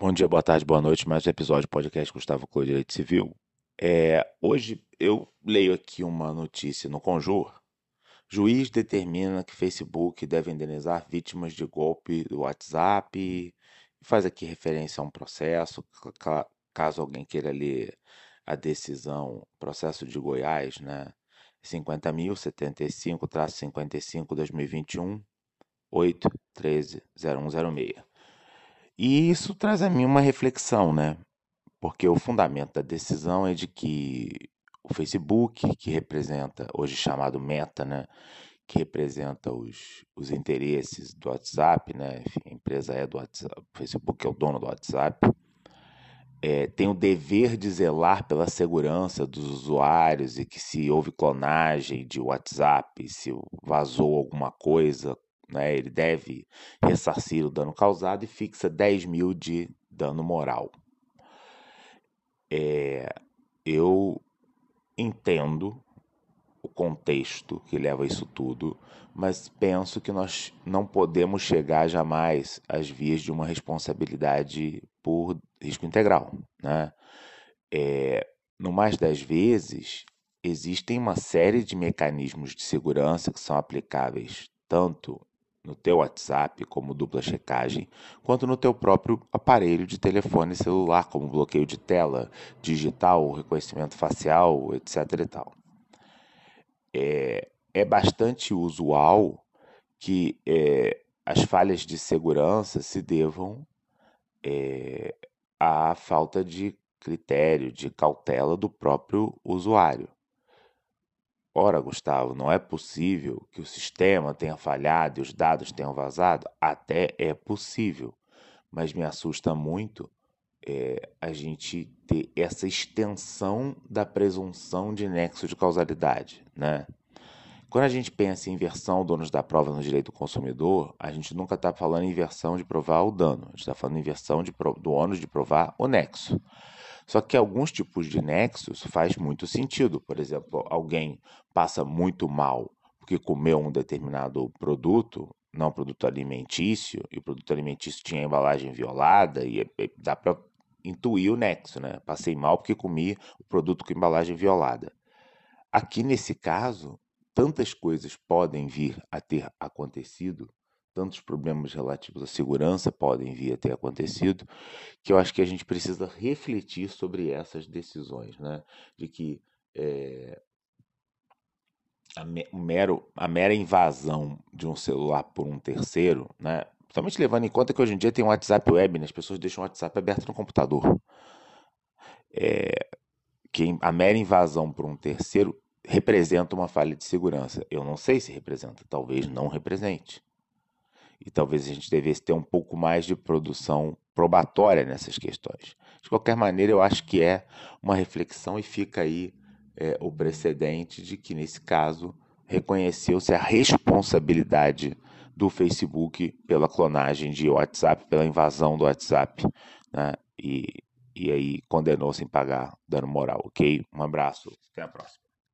Bom dia, boa tarde, boa noite. Mais um episódio do podcast Gustavo Clô Direito Civil. É, hoje eu leio aqui uma notícia no Conjur. Juiz determina que Facebook deve indenizar vítimas de golpe do WhatsApp. Faz aqui referência a um processo. Caso alguém queira ler a decisão, processo de Goiás, né? 50.075-55 2021 8 13 0106. E isso traz a mim uma reflexão, né? Porque o fundamento da decisão é de que o Facebook, que representa, hoje chamado Meta, né? Que representa os, os interesses do WhatsApp, né? Enfim, a empresa é do WhatsApp, o Facebook é o dono do WhatsApp. É, tem o dever de zelar pela segurança dos usuários e que se houve clonagem de WhatsApp, se vazou alguma coisa né? Ele deve ressarcir o dano causado e fixa 10 mil de dano moral. É, eu entendo o contexto que leva a isso tudo, mas penso que nós não podemos chegar jamais às vias de uma responsabilidade por risco integral. Né? É, no mais das vezes, existem uma série de mecanismos de segurança que são aplicáveis tanto no teu WhatsApp como dupla checagem, quanto no teu próprio aparelho de telefone celular, como bloqueio de tela, digital, reconhecimento facial, etc. E tal. É, é bastante usual que é, as falhas de segurança se devam é, à falta de critério, de cautela do próprio usuário. Ora, Gustavo, não é possível que o sistema tenha falhado e os dados tenham vazado? Até é possível, mas me assusta muito é, a gente ter essa extensão da presunção de nexo de causalidade, né? Quando a gente pensa em inversão donos da prova no direito do consumidor, a gente nunca está falando em inversão de provar o dano, a gente está falando em inversão de, do ônus de provar o nexo. Só que alguns tipos de nexos faz muito sentido. Por exemplo, alguém passa muito mal porque comeu um determinado produto, não produto alimentício, e o produto alimentício tinha embalagem violada, e dá para intuir o nexo, né? Passei mal porque comi o produto com embalagem violada. Aqui nesse caso, tantas coisas podem vir a ter acontecido tantos problemas relativos à segurança podem vir a ter acontecido, que eu acho que a gente precisa refletir sobre essas decisões, né? De que é, a, mero, a mera invasão de um celular por um terceiro, né? Principalmente levando em conta que hoje em dia tem um WhatsApp web, né? as pessoas deixam o WhatsApp aberto no computador. É, que a mera invasão por um terceiro representa uma falha de segurança. Eu não sei se representa, talvez não represente e talvez a gente devesse ter um pouco mais de produção probatória nessas questões. De qualquer maneira, eu acho que é uma reflexão e fica aí é, o precedente de que, nesse caso, reconheceu-se a responsabilidade do Facebook pela clonagem de WhatsApp, pela invasão do WhatsApp, né? e, e aí condenou sem pagar dano moral, ok? Um abraço, até a próxima.